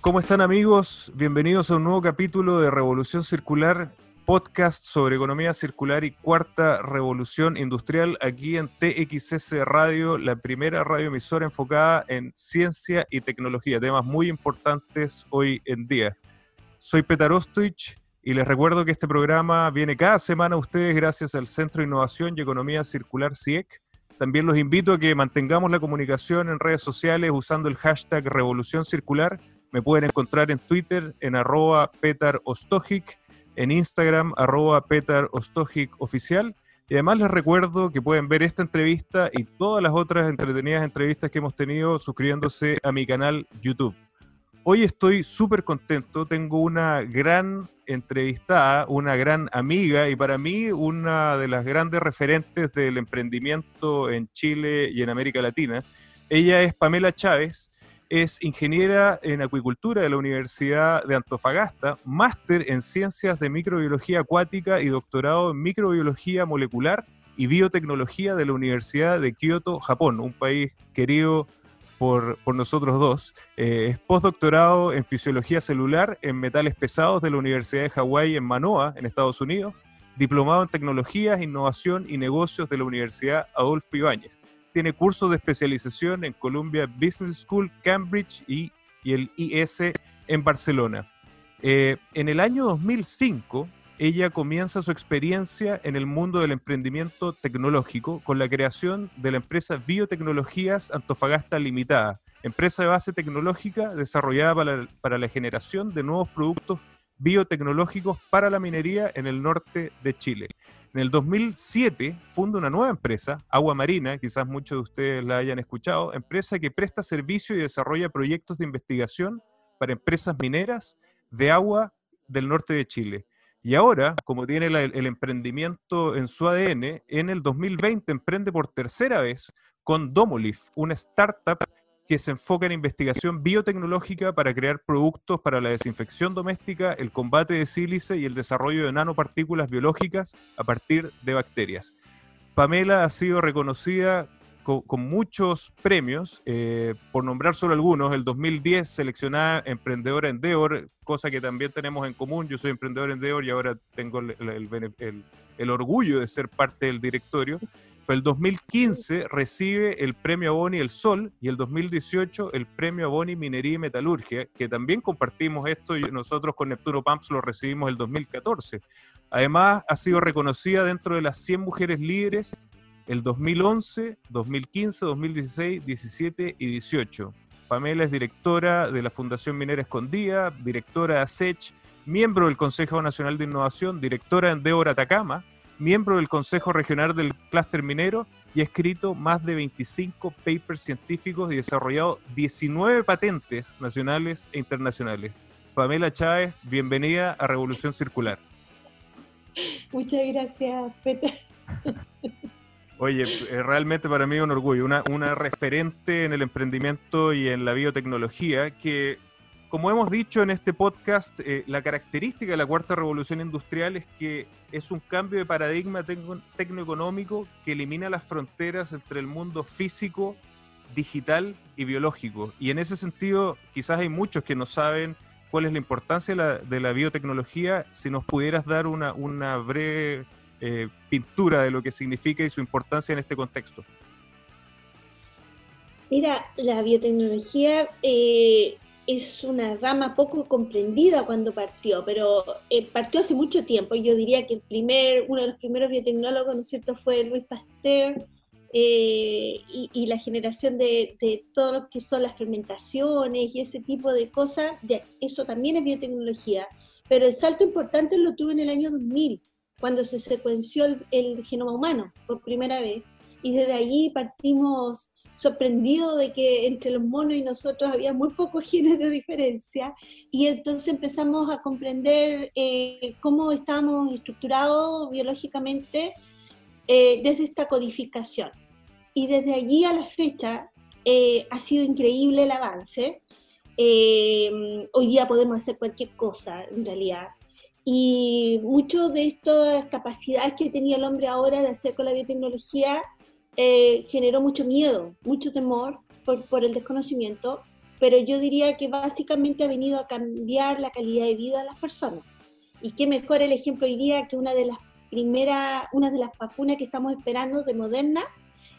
¿Cómo están amigos? Bienvenidos a un nuevo capítulo de Revolución Circular, podcast sobre economía circular y cuarta revolución industrial aquí en TXS Radio, la primera radioemisora enfocada en ciencia y tecnología, temas muy importantes hoy en día. Soy Petar Ostoich y les recuerdo que este programa viene cada semana a ustedes gracias al Centro de Innovación y Economía Circular CIEC. También los invito a que mantengamos la comunicación en redes sociales usando el hashtag Revolución Circular me pueden encontrar en Twitter en arroba en Instagram arroba petarostojic oficial. Y además les recuerdo que pueden ver esta entrevista y todas las otras entretenidas entrevistas que hemos tenido suscribiéndose a mi canal YouTube. Hoy estoy súper contento, tengo una gran entrevistada, una gran amiga y para mí una de las grandes referentes del emprendimiento en Chile y en América Latina. Ella es Pamela Chávez es ingeniera en acuicultura de la Universidad de Antofagasta, máster en ciencias de microbiología acuática y doctorado en microbiología molecular y biotecnología de la Universidad de Kioto, Japón, un país querido por, nosotros dos. Eh, es postdoctorado en fisiología celular en metales pesados de la Universidad de Hawái en Manoa, en Estados Unidos. Diplomado en tecnologías, innovación y negocios de la Universidad Adolfo Ibáñez tiene cursos de especialización en Columbia Business School, Cambridge y, el IS en Barcelona. Eh, en el año 2005, ella comienza su experiencia en el mundo del emprendimiento tecnológico con la creación de la empresa Biotecnologías Antofagasta Limitada, empresa de base tecnológica desarrollada para para la generación de nuevos productos biotecnológicos para la minería en el norte de Chile. En el 2007 funda una nueva empresa, Agua Marina, quizás muchos de ustedes la hayan escuchado, empresa que presta servicio y desarrolla proyectos de investigación para empresas mineras de agua del norte de Chile. Y ahora, como tiene el emprendimiento en su ADN, en el 2020 emprende por tercera vez con Domolif, una startup que se enfoca en investigación biotecnológica para crear productos para la desinfección doméstica, el combate de sílice y el desarrollo de nanopartículas biológicas a partir de bacterias. Pamela ha sido reconocida con, muchos premios, eh, por nombrar solo algunos, el 2010 seleccionada emprendedora Endeavor, cosa que también tenemos en común, yo soy emprendedor Endeavor y ahora tengo el orgullo de ser parte del directorio el 2015 recibe el premio Boni El Sol y el 2018 el premio Boni Minería y Metalurgia, que también compartimos esto y nosotros con Neptuno Pamps lo recibimos el 2014. Además, ha sido reconocida dentro de las 100 mujeres líderes el 2011, 2015, 2016, 17 y 18. Pamela es directora de la Fundación Minera Escondida, directora de ASECH, miembro del Consejo Nacional de Innovación, directora en Endeavor Atacama, miembro del Consejo Regional del Clúster Minero y ha escrito más de 25 papers científicos y desarrollado 19 patentes nacionales e internacionales. Pamela Chávez, bienvenida a Revolución Circular. Muchas gracias, Peter. Oye, eh, realmente para mí es un orgullo, una, una referente en el emprendimiento y en la biotecnología que como hemos dicho en este podcast, eh, la característica de la cuarta revolución industrial es que es un cambio de paradigma tecnoeconómico que elimina las fronteras entre el mundo físico, digital y biológico. Y en ese sentido, quizás hay muchos que no saben cuál es la importancia de la, biotecnología. Si nos pudieras dar una, breve eh, pintura de lo que significa y su importancia en este contexto. Mira, la biotecnología eh, es una rama poco comprendida cuando partió, pero eh, partió hace mucho tiempo. Yo diría que el primer, uno de los primeros biotecnólogos, ¿no cierto?, fue Luis Pasteur, eh, y, la generación de, de, todo lo que son las fermentaciones y ese tipo de cosas, eso también es biotecnología. Pero el salto importante lo tuvo en el año 2000, cuando se secuenció el genoma humano por primera vez, y desde allí partimos sorprendido de que entre los monos y nosotros había muy pocos genes de diferencia y entonces empezamos a comprender eh, cómo estábamos estructurados biológicamente eh, desde esta codificación. Y desde allí a la fecha eh, ha sido increíble el avance. hoy día podemos hacer cualquier cosa en realidad. Y muchas de estas capacidades que tenía el hombre ahora de hacer con la biotecnología eh, generó mucho miedo, mucho temor por, el desconocimiento, pero yo diría que básicamente ha venido a cambiar la calidad de vida de las personas. Y qué mejor el ejemplo hoy día que una de las primeras, una de las vacunas que estamos esperando de Moderna,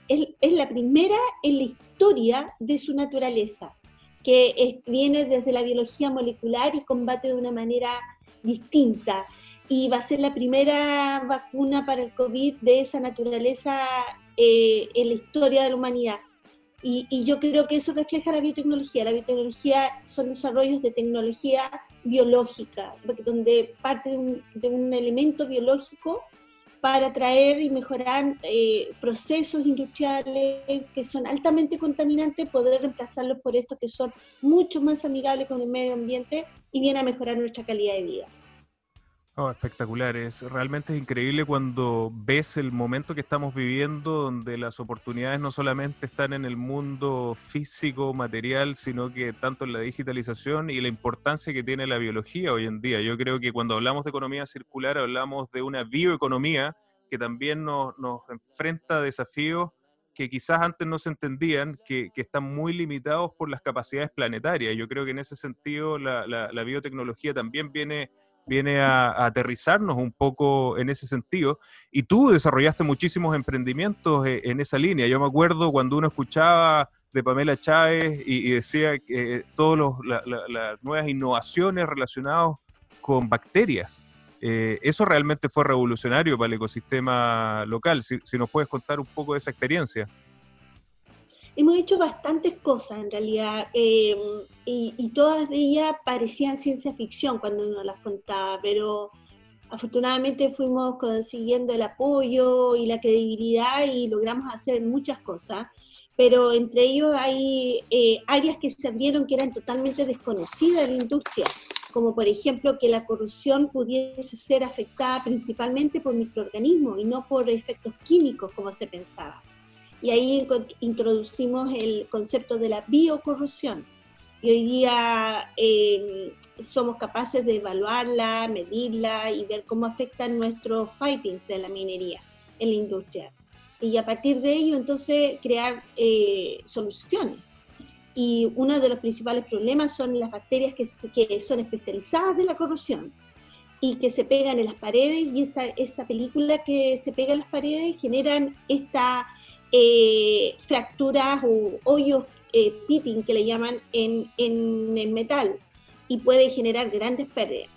es, es la primera en la historia de su naturaleza, que viene desde la biología molecular y combate de una manera distinta. Y va a ser la primera vacuna para el COVID de esa naturaleza eh, en la historia de la humanidad. Y, yo creo que eso refleja la biotecnología. La biotecnología son desarrollos de tecnología biológica, donde parte de un, elemento biológico para traer y mejorar eh, procesos industriales que son altamente contaminantes, poder reemplazarlos por estos que son mucho más amigables con el medio ambiente y vienen a mejorar nuestra calidad de vida. Oh, espectacular, es realmente increíble cuando ves el momento que estamos viviendo, donde las oportunidades no solamente están en el mundo físico, material, sino que tanto en la digitalización y la importancia que tiene la biología hoy en día. Yo creo que cuando hablamos de economía circular, hablamos de una bioeconomía que también nos, enfrenta a desafíos que quizás antes no se entendían, que, están muy limitados por las capacidades planetarias. Yo creo que en ese sentido la biotecnología también viene viene a, aterrizarnos un poco en ese sentido. Y tú desarrollaste muchísimos emprendimientos eh, en esa línea. Yo me acuerdo cuando uno escuchaba de Pamela Chávez y, decía que eh, todas las nuevas innovaciones relacionadas con bacterias. Eh, eso realmente fue revolucionario para el ecosistema local. Si, si nos puedes contar un poco de esa experiencia hemos hecho bastantes cosas en realidad em, y, todas de ellas parecían ciencia ficción cuando uno las contaba, pero afortunadamente fuimos consiguiendo el apoyo y la credibilidad y logramos hacer muchas cosas, pero entre ellos hay eh, áreas que se abrieron que eran totalmente desconocidas en la industria, como por ejemplo que la corrupción pudiese ser afectada principalmente por microorganismos y no por efectos químicos como se pensaba y ahí introducimos el concepto de la biocorrosión. Y hoy día em, somos capaces de evaluarla, medirla y ver cómo afectan nuestros pipings en la minería, en la industria. Y a partir de ello, entonces, crear eh, soluciones. Y uno de los principales problemas son las bacterias que, que son especializadas de la corrosión y que se pegan en las paredes y esa, esa película que se pega en las paredes generan esta eh, fracturas o hoyos eh, pitting que le llaman en, en, el metal y puede generar grandes pérdidas.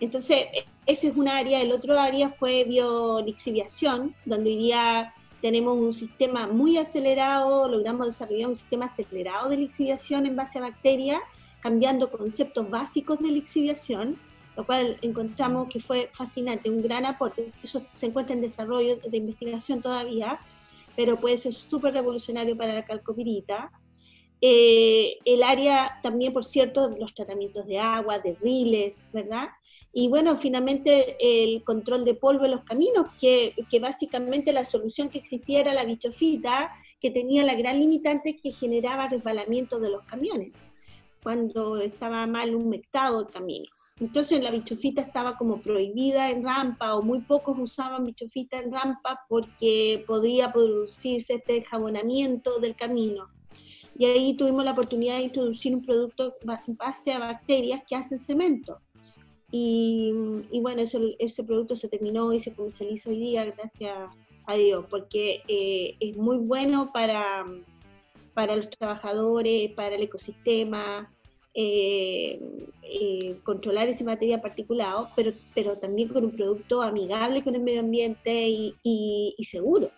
Entonces, ese es un área. El otro área fue biolixiviación, donde hoy día tenemos un sistema muy acelerado, logramos desarrollar un sistema acelerado de lixiviación en base a bacterias, cambiando conceptos básicos de lixiviación, lo cual encontramos que fue fascinante, un gran aporte. Eso se encuentra en desarrollo de investigación todavía, pero puede ser súper revolucionario para la calcopirita. Eh, el área también, por cierto, los tratamientos de agua, de riles, ¿verdad? Y bueno, finalmente el control de polvo en los caminos, que, que básicamente la solución que existía era la bichofita, que tenía la gran limitante que generaba resbalamiento de los camiones cuando estaba mal humectado el camino. Entonces la bichofita estaba como prohibida en rampa o muy pocos usaban bichofita en rampa porque podría producirse este jabonamiento del camino. Y ahí tuvimos la oportunidad de introducir un producto base a bacterias que hacen cemento. Y, bueno, ese producto se terminó y se comercializa hoy día, gracias a Dios, porque eh, es muy bueno para, para los trabajadores, para el ecosistema, eh, eh, controlar ese material particulado, pero, pero también con un producto amigable con el medio ambiente y seguro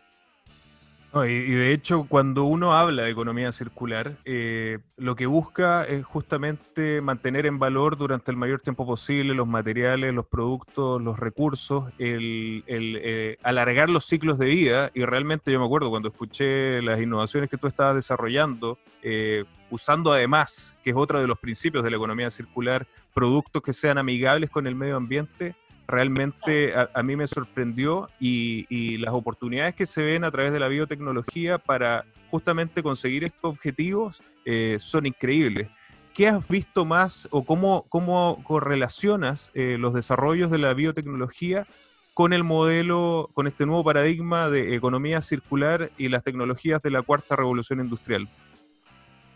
y, de hecho, cuando uno habla de economía circular, eh, lo que busca es justamente mantener en valor durante el mayor tiempo posible los materiales, los productos, los recursos, el, eh, alargar los ciclos de vida. Y realmente yo me acuerdo cuando escuché las innovaciones que tú estabas desarrollando, eh, usando además, que es otro de los principios de la economía circular, productos que sean amigables con el medio ambiente realmente a, mí me sorprendió y, las oportunidades que se ven a través de la biotecnología para justamente conseguir estos objetivos eh, son increíbles. ¿Qué has visto más o cómo, cómo correlacionas eh, los desarrollos de la biotecnología con el modelo, con este nuevo paradigma de economía circular y las tecnologías de la cuarta revolución industrial?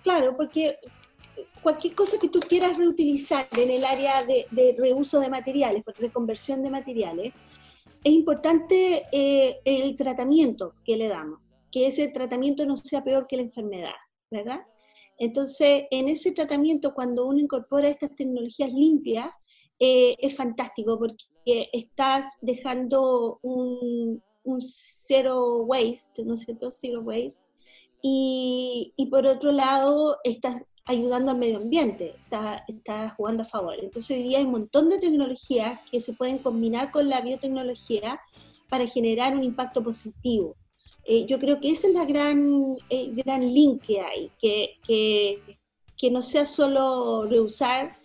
Claro, porque cualquier cosa que tú quieras reutilizar en el área de, reuso de materiales, reconversión de materiales, es importante eh, el tratamiento que le damos, que ese tratamiento no sea peor que la enfermedad, ¿verdad? Entonces, en ese tratamiento, cuando uno incorpora estas tecnologías limpias, eh, es fantástico porque estás dejando un, un zero waste, ¿no es cierto? Zero waste. Y, y, por otro lado, estás ayudando al medio ambiente, está, está jugando a favor. Entonces hoy día hay un montón de tecnologías que se pueden combinar con la biotecnología para generar un impacto positivo. Eh, yo creo que esa es la gran, eh, gran link que hay, que, que, que, no sea solo reusar,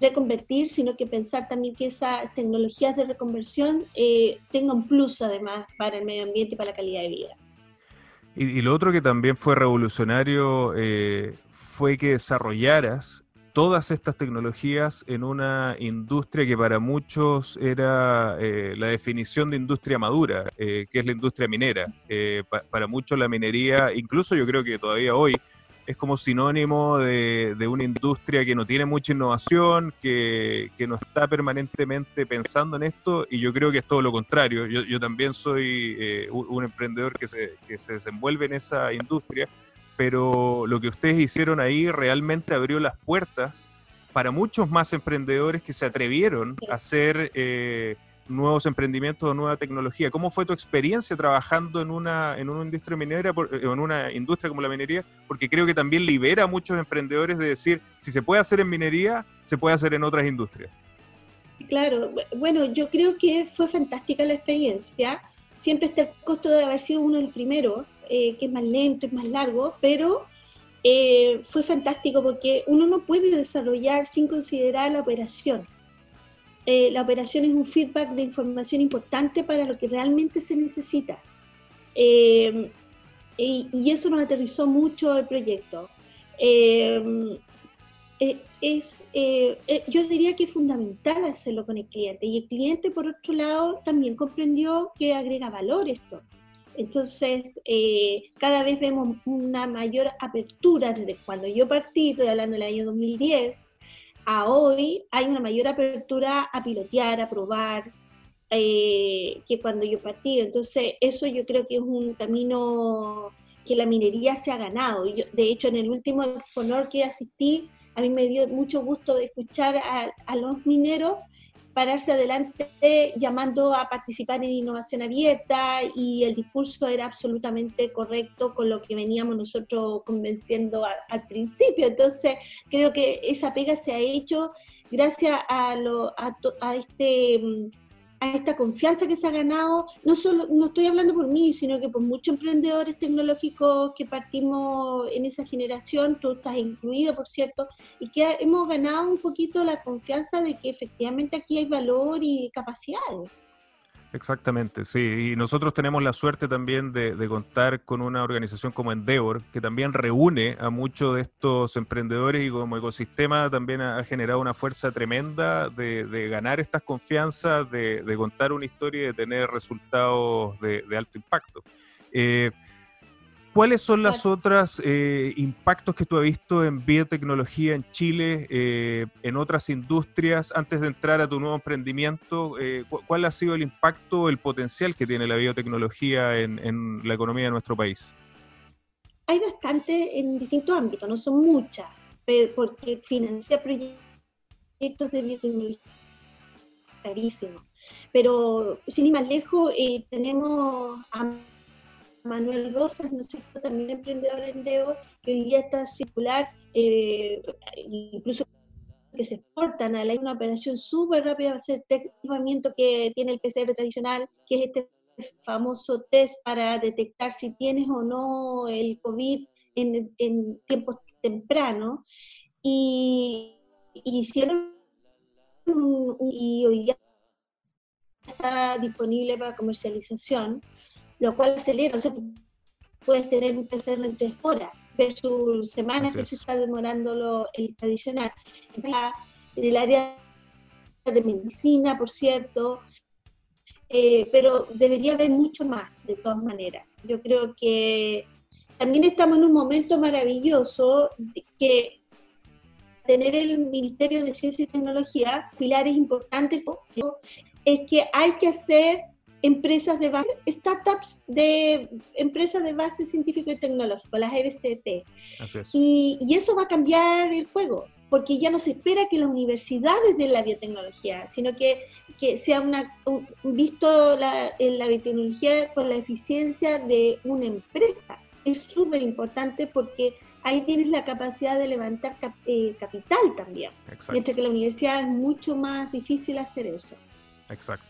reconvertir, sino que pensar también que esas tecnologías de reconversión eh, tengan plus además para el medio ambiente y para la calidad de vida. Y, y lo otro que también fue revolucionario eh, fue que desarrollaras todas estas tecnologías en una industria que para muchos era eh, la definición de industria madura, eh, que es la industria minera. Eh, para muchos la minería, incluso yo creo que todavía hoy, es como sinónimo de, una industria que no tiene mucha innovación, que, no está permanentemente pensando en esto, y yo creo que es todo lo contrario. Yo, también soy un, emprendedor que se, que se desenvuelve en esa industria pero lo que ustedes hicieron ahí realmente abrió las puertas para muchos más emprendedores que se atrevieron a hacer eh, nuevos emprendimientos o nueva tecnología. ¿Cómo fue tu experiencia trabajando en una, en una industria minera, eh, en una industria como la minería? Porque creo que también libera a muchos emprendedores de decir, si se puede hacer en minería, se puede hacer en otras industrias. Claro, bueno, yo creo que fue fantástica la experiencia. Siempre está el costo de haber sido uno del primero, eh, que es más lento, es más largo, pero eh, fue fantástico porque uno no puede desarrollar sin considerar la operación. Eh, la operación es un feedback de información importante para lo que realmente se necesita. Y, y, eso nos aterrizó mucho el proyecto. es, yo diría que es fundamental hacerlo con el cliente y el cliente, por otro lado, también comprendió que agrega valor esto. Entonces, eh, cada vez vemos una mayor apertura desde cuando yo partí, estoy hablando del año 2010, a hoy hay una mayor apertura a pilotear, a probar, eh, que cuando yo partí. Entonces, eso yo creo que es un camino que la minería se ha ganado. de hecho, en el último exponor que asistí, a mí me dio mucho gusto escuchar a los mineros pararse adelante llamando a participar en innovación abierta y el discurso era absolutamente correcto con lo que veníamos nosotros convenciendo al principio. Entonces, creo que esa pega se ha hecho gracias a, lo, a, a este mm, a esta confianza que se ha ganado, no solo, no estoy hablando por mí, sino que por muchos emprendedores tecnológicos que partimos en esa generación, tú estás incluido, por cierto, y que hemos ganado un poquito la confianza de que efectivamente aquí hay valor y capacidad. Exactamente, sí. Y nosotros tenemos la suerte también de, contar con una organización como Endeavor, que también reúne a muchos de estos emprendedores y como ecosistema también ha, generado una fuerza tremenda de, ganar estas confianzas, de, contar una historia y de tener resultados de, alto impacto. Eh, ¿Cuáles son los otros eh, impactos que tú has visto en biotecnología en Chile, eh, en otras industrias, antes de entrar a tu nuevo emprendimiento? Eh, ¿Cuál ha sido el impacto, el potencial que tiene la biotecnología en, la economía de nuestro país? Hay bastante en distintos ámbitos, no son muchas, pero porque financia proyectos de biotecnología carísimo. Pero sin ir más lejos, tenemos Manuel Rosas, ¿no es cierto? También emprendedor en Deo, que hoy día está circular, eh, incluso que se exportan a la una operación súper rápida, va a ser el equipamiento que tiene el PCR tradicional, que es este famoso test para detectar si tienes o no el COVID en, en tiempos tempranos. Y, y hicieron y hoy día está disponible para comercialización lo cual acelera, o sea, puedes tener un PCR en tres horas versus semanas que se está demorando lo, el tradicional. En el área de medicina, por cierto, eh, pero debería haber mucho más, de todas maneras. Yo creo que también estamos en un momento maravilloso que tener el Ministerio de Ciencia y Tecnología, pilares importantes es que hay que hacer empresas de base, startups de empresas de base científico y tecnológico, las EBCT. Y, y, eso va a cambiar el juego, porque ya no se espera que las universidades de la biotecnología, sino que, que sea una, visto la, la biotecnología con la eficiencia de una empresa. Es súper importante porque ahí tienes la capacidad de levantar eh, capital también. Mientras que la universidad es mucho más difícil hacer eso. Exacto.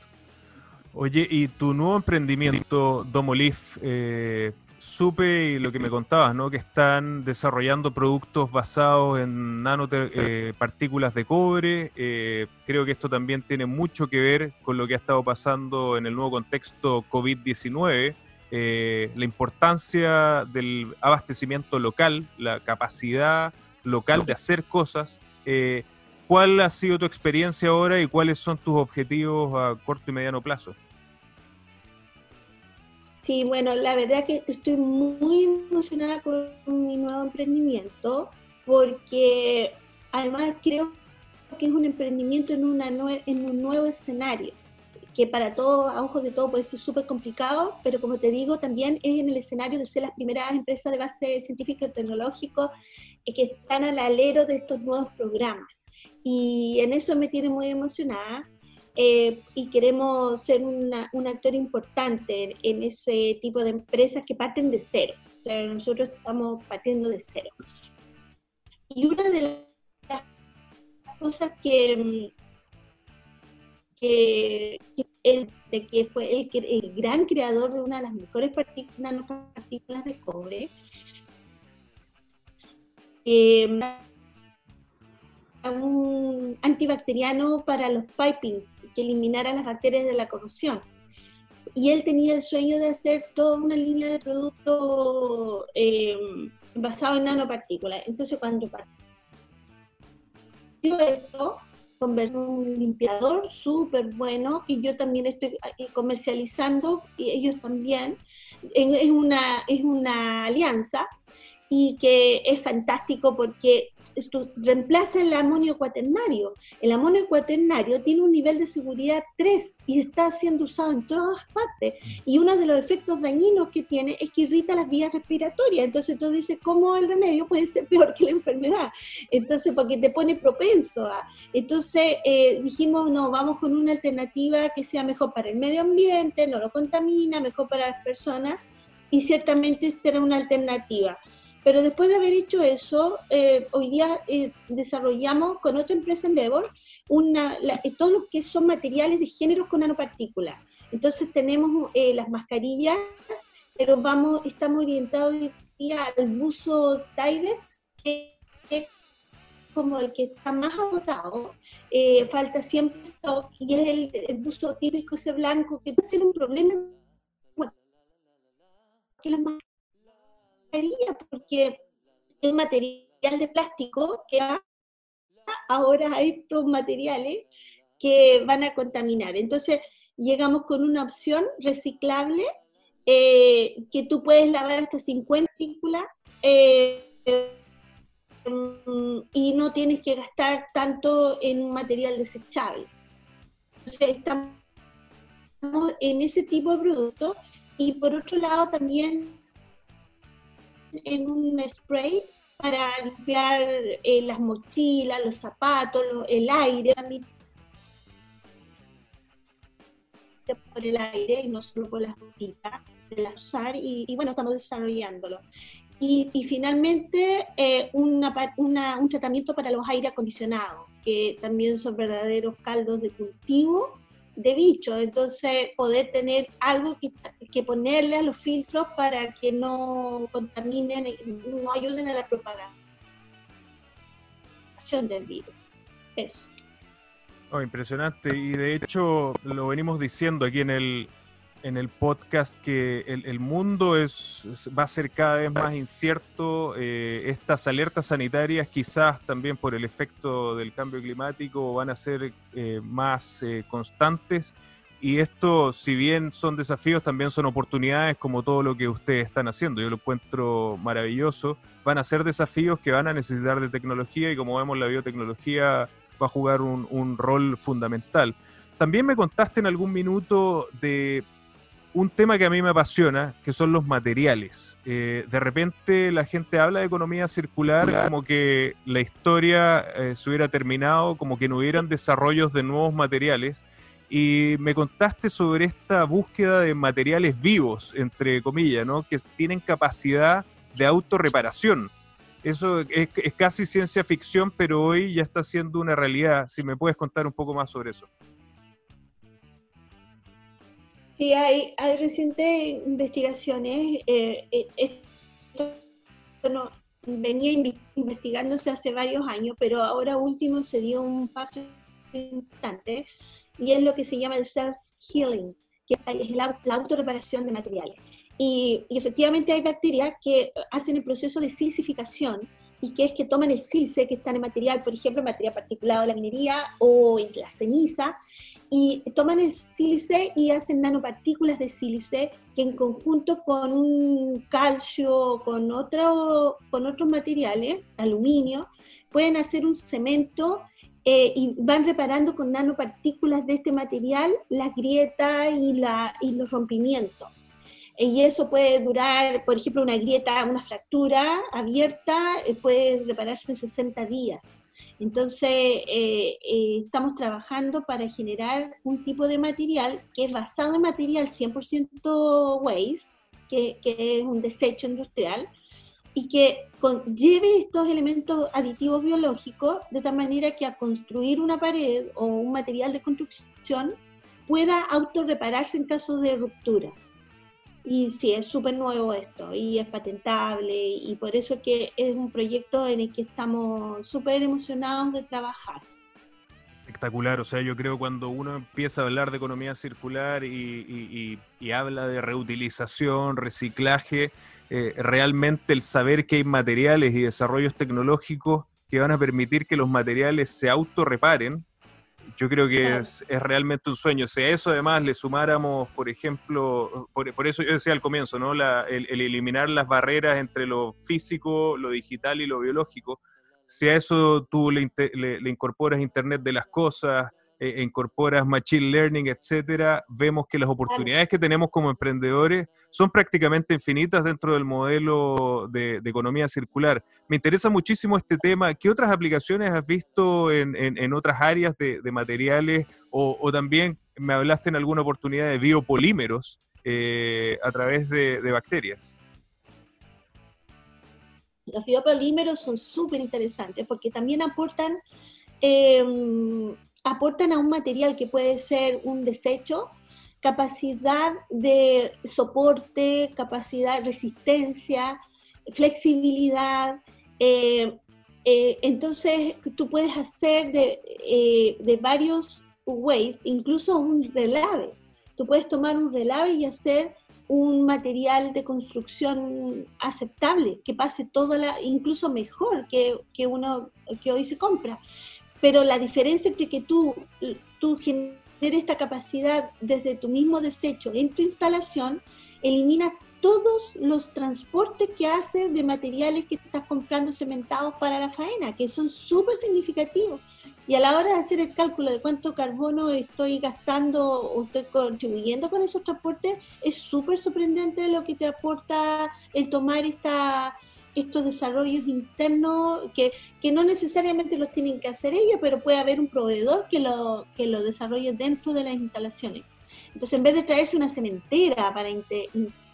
Oye, y tu nuevo emprendimiento, Domolif, eh, supe lo que me contabas, ¿no? Que están desarrollando productos basados en nanopartículas eh, de cobre. Eh, creo que esto también tiene mucho que ver con lo que ha estado pasando en el nuevo contexto COVID-19. la importancia del abastecimiento local, la capacidad local de hacer cosas. ¿Cuál ha sido tu experiencia ahora y cuáles son tus objetivos a corto y mediano plazo? Sí, bueno, la verdad que estoy muy emocionada con mi nuevo emprendimiento porque además creo que es un emprendimiento en, una en un nuevo escenario que para todos, a ojos de todo, puede ser súper complicado, pero como te digo, también es en el escenario de ser las primeras empresas de base científico y tecnológico que están al alero de estos nuevos programas y en eso me tiene muy emocionada. Eh, y queremos ser un actor importante en, ese tipo de empresas que parten de cero. O sea, nosotros estamos partiendo de cero. Y una de las cosas que, que, el, de que fue el, el, gran creador de una de las mejores partículas, partículas de cobre, eh, un antibacteriano para los pipings que eliminara las bacterias de la corrosión. Y él tenía el sueño de hacer toda una línea de productos eh, basado en nanopartículas. Entonces, cuando partió esto, convirtió un limpiador súper bueno y yo también estoy eh, comercializando y ellos también. Es una, es una alianza y que es fantástico porque reemplaza el amonio cuaternario. El amonio cuaternario tiene un nivel de seguridad 3 y está siendo usado en todas partes. Y uno de los efectos dañinos que tiene es que irrita las vías respiratorias. Entonces tú dices, ¿cómo el remedio puede ser peor que la enfermedad? Entonces, porque te pone propenso a... Entonces eh, dijimos, no, vamos con una alternativa que sea mejor para el medio ambiente, no lo contamina, mejor para las personas. Y ciertamente esta era una alternativa. Pero después de haber hecho eso, eh, hoy día eh, desarrollamos con otra empresa Endeavor una, eh, todos los que son materiales de género con nanopartículas. Entonces tenemos las mascarillas, pero vamos, estamos orientados hoy día al buzo Tyvex, que es como el que está más agotado, falta siempre stock y es el, el, buzo típico ese blanco que puede ser un problema que las porque es material de plástico que ahora a estos materiales que van a contaminar. Entonces, llegamos con una opción reciclable eh, que tú puedes lavar hasta 50 partículas eh, y no tienes que gastar tanto en un material desechable. Entonces, estamos en ese tipo de producto y por otro lado también en un spray para limpiar eh, las mochilas, los zapatos, el aire, por el aire y no solo por las gotitas las usar y, bueno, estamos desarrollándolo. Y, finalmente eh, un tratamiento para los aire acondicionados, que también son verdaderos caldos de cultivo de bicho, entonces poder tener algo que, que, ponerle a los filtros para que no contaminen, no ayuden a la propagación del virus. Eso. Oh, impresionante. Y de hecho lo venimos diciendo aquí en el, en el podcast que el, mundo es, va a ser cada vez más incierto. Eh, estas alertas sanitarias, quizás también por el efecto del cambio climático, van a ser eh, más eh, constantes. y esto, si bien son desafíos, también son oportunidades como todo lo que ustedes están haciendo. Yo lo encuentro maravilloso. Van a ser desafíos que van a necesitar de tecnología y como vemos la biotecnología va a jugar un, rol fundamental. También me contaste en algún minuto de un tema que a mí me apasiona, que son los materiales. Eh, de repente la gente habla de economía circular como que la historia eh, se hubiera terminado, como que no hubieran desarrollos de nuevos materiales y me contaste sobre esta búsqueda de materiales vivos, entre comillas, ¿no? que tienen capacidad de autorreparación. Eso es, casi ciencia ficción, pero hoy ya está siendo una realidad. Si me puedes contar un poco más sobre eso. Sí, hay, hay recientes investigaciones. Eh, eh, esto venía investigándose hace varios años, pero ahora último se dio un paso importante y es lo que se llama el self-healing, que es la, autorreparación de materiales. Y, efectivamente hay bacterias que hacen el proceso de silicificación y que es que toman el silce que está en el material, por ejemplo, material particulado de la minería o en la ceniza, y toman el sílice y hacen nanopartículas de sílice que en conjunto con un calcio, con, otro, con otros materiales, aluminio, pueden hacer un cemento eh, y van reparando con nanopartículas de este material las grietas y, la, y los rompimientos. Y eso puede durar, por ejemplo, una grieta, una fractura abierta, eh, puede repararse en 60 días. Entonces, eh, estamos trabajando para generar un tipo de material que es basado en material 100% waste, que, es un desecho industrial, y que lleve estos elementos aditivos biológicos de tal manera que a construir una pared o un material de construcción pueda autorrepararse en caso de ruptura. Y sí, es súper nuevo esto y es patentable y por eso que es un proyecto en el que estamos súper emocionados de trabajar. Espectacular, o sea, yo creo cuando uno empieza a hablar de economía circular y habla de reutilización, reciclaje, eh, realmente el saber que hay materiales y desarrollos tecnológicos que van a permitir que los materiales se autorreparen, yo creo que es, realmente un sueño. Si a eso además le sumáramos, por ejemplo, por, eso yo decía al comienzo, ¿no? el, eliminar las barreras entre lo físico, lo digital y lo biológico, si a eso tú le, le incorporas Internet de las cosas, eh, incorporas machine learning, etcétera, vemos que las oportunidades que tenemos como emprendedores son prácticamente infinitas dentro del modelo de, economía circular. Me interesa muchísimo este tema. ¿Qué otras aplicaciones has visto en, otras áreas de, materiales o, también me hablaste en alguna oportunidad de biopolímeros eh, a través de, bacterias? Los biopolímeros son súper interesantes porque también aportan em, aportan a un material que puede ser un desecho capacidad de soporte, capacidad, resistencia, flexibilidad. Eh, eh, entonces, tú puedes hacer de, eh, de, varios ways, incluso un relave. Tú puedes tomar un relave y hacer un material de construcción aceptable, que pase todo la, incluso mejor que, que uno que hoy se compra. Pero la diferencia entre que tú, tú generes esta capacidad desde tu mismo desecho en tu instalación, eliminas todos los transportes que haces de materiales que estás comprando cementados para la faena, que son súper significativos. Y a la hora de hacer el cálculo de cuánto carbono estoy gastando o estoy contribuyendo con esos transportes, es súper sorprendente lo que te aporta el tomar esta, estos desarrollos internos que, que, no necesariamente los tienen que hacer ellos, pero puede haber un proveedor que lo, que lo desarrolle dentro de las instalaciones. Entonces, en vez de traerse una cementera para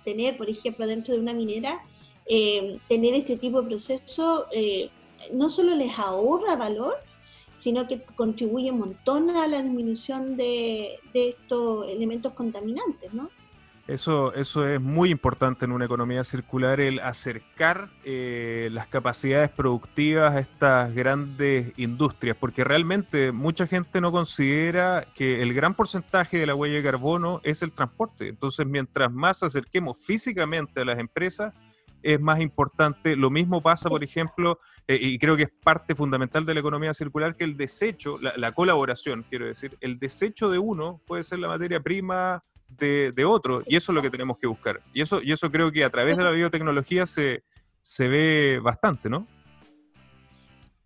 tener, por ejemplo, dentro de una minera, eh, tener este tipo de proceso eh, no solo les ahorra valor, sino que contribuye un montón a la disminución de, de estos elementos contaminantes, ¿no? Eso, eso es muy importante en una economía circular, el acercar eh, las capacidades productivas a estas grandes industrias, porque realmente mucha gente no considera que el gran porcentaje de la huella de carbono es el transporte. Entonces, mientras más acerquemos físicamente a las empresas, es más importante. Lo mismo pasa, por ejemplo, eh, y creo que es parte fundamental de la economía circular, que el desecho, la, colaboración, quiero decir, el desecho de uno puede ser la materia prima de, otro, y eso es lo que tenemos que buscar. Y eso, y eso creo que a través de la biotecnología se, se ve bastante, ¿no?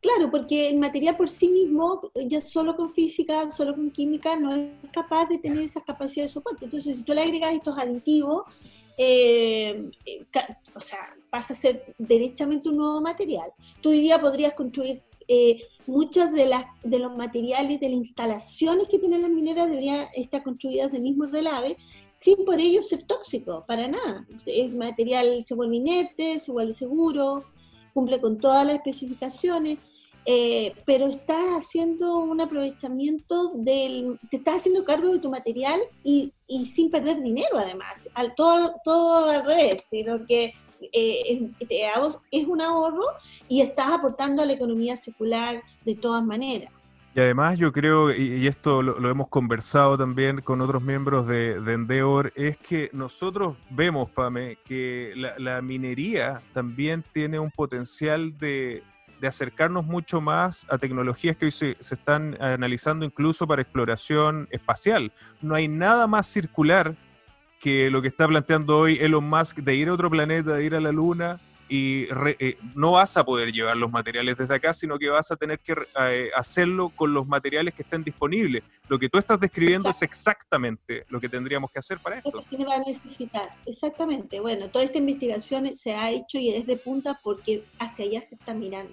Claro, porque el material por sí mismo, ya solo con física, solo con química, no es capaz de tener esas capacidades de soporte. Entonces, si tú le agregas estos aditivos, eh, eh, o sea, pasa a ser derechamente un nuevo material. Tú hoy día podrías construir eh, muchos de, las, de los materiales de las instalaciones que tienen las mineras deberían estar construidas del mismo relave, sin por ello ser tóxico, para nada. El material se vuelve inerte, se vuelve seguro, cumple con todas las especificaciones. Eh, pero estás haciendo un aprovechamiento del, te estás haciendo cargo de tu material y, y sin perder dinero además, al todo, todo al revés, sino que eh, es un ahorro y estás aportando a la economía circular de todas maneras. Y además yo creo, y, esto lo, hemos conversado también con otros miembros de, de, es que nosotros vemos, Pame, que la, minería también tiene un potencial de, acercarnos mucho más a tecnologías que hoy se, están analizando incluso para exploración espacial. No hay nada más circular que lo que está planteando hoy Elon Musk de ir a otro planeta, de ir a la Luna, y eh, no vas a poder llevar los materiales desde acá, sino que vas a tener que eh, hacerlo con los materiales que estén disponibles. Lo que tú estás describiendo es exactamente lo que tendríamos que hacer para esto. Es va a necesitar, exactamente. Bueno, toda esta investigación se ha hecho y es de punta porque hacia allá se está mirando,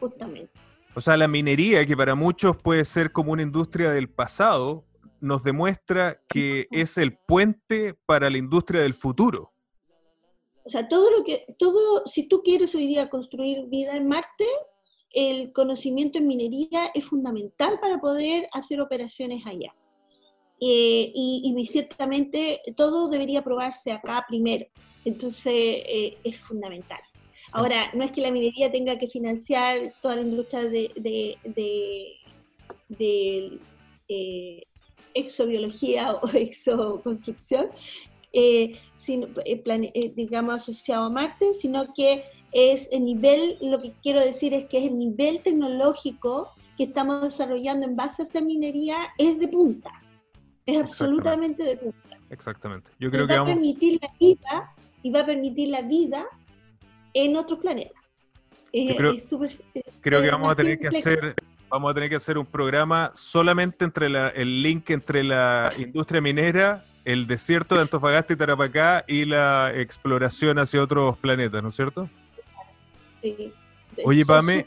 justamente. O sea, la minería, que para muchos puede ser como una industria del pasado, nos demuestra que es el puente para la industria del futuro. O sea, todo lo que, todo, si tú quieres hoy día construir vida en Marte, el conocimiento en minería es fundamental para poder hacer operaciones allá. Eh, y, ciertamente todo debería probarse acá primero. Entonces eh, es fundamental. Ahora, no es que la minería tenga que financiar toda la industria de, de, de, eh, exobiología o exoconstrucción, eh, eh, eh, digamos, asociado a Marte, sino que es el nivel, lo que quiero decir es que es el nivel tecnológico que estamos desarrollando en base a esa minería es de punta, es absolutamente de punta. Exactamente. Yo creo y va a permitir la vida y va a permitir la vida en otros planetas. creo, creo que vamos a tener que hacer vamos a tener que hacer un programa solamente entre el link entre la industria minera el desierto de Antofagasta y Tarapacá y la exploración hacia otros planetas, ¿no es cierto? Sí. Oye, Pame,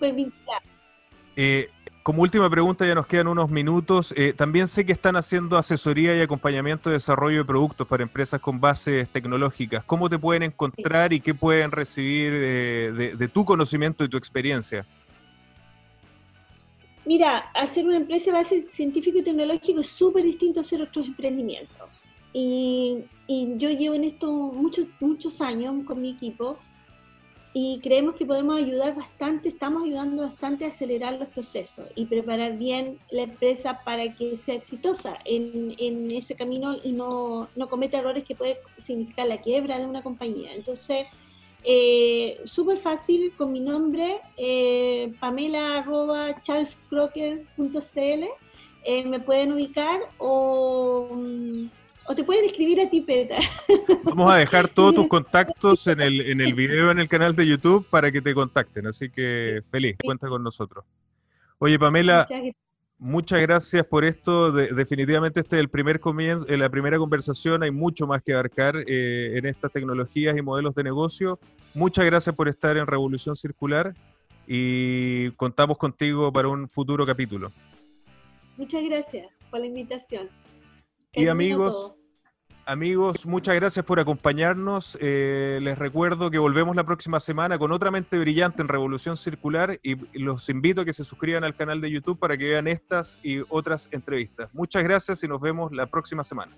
eh, como última pregunta, ya nos quedan unos minutos. Eh, también sé que están haciendo asesoría y acompañamiento de desarrollo de productos para empresas con bases tecnológicas. ¿Cómo te pueden encontrar y qué pueden recibir eh, de, de, tu conocimiento y tu experiencia? Mira, hacer una empresa base científico y tecnológico es súper distinto a hacer otros emprendimientos. Y, yo llevo en esto muchos, muchos años con mi equipo y creemos que podemos ayudar bastante, estamos ayudando bastante a acelerar los procesos y preparar bien la empresa para que sea exitosa en, en ese camino y no, no cometa errores que puede significar la quiebra de una compañía. Entonces, eh, súper fácil con mi nombre, eh, pamela.chavescrocker.cl, eh, me pueden ubicar o o te pueden escribir a ti, Petra. Vamos a dejar todos tus contactos en el, en el video en el canal de YouTube para que te contacten. Así que feliz, cuenta con nosotros. Oye, Pamela, muchas gracias por esto. definitivamente este es el primer comienzo, eh, la primera conversación. Hay mucho más que abarcar eh, en estas tecnologías y modelos de negocio. Muchas gracias por estar en Revolución Circular y contamos contigo para un futuro capítulo. Muchas gracias por la invitación. y amigos, Amigos, muchas gracias por acompañarnos. Eh, les recuerdo que volvemos la próxima semana con otra mente brillante en Revolución Circular y los invito a que se suscriban al canal de YouTube para que vean estas y otras entrevistas. Muchas gracias y nos vemos la próxima semana.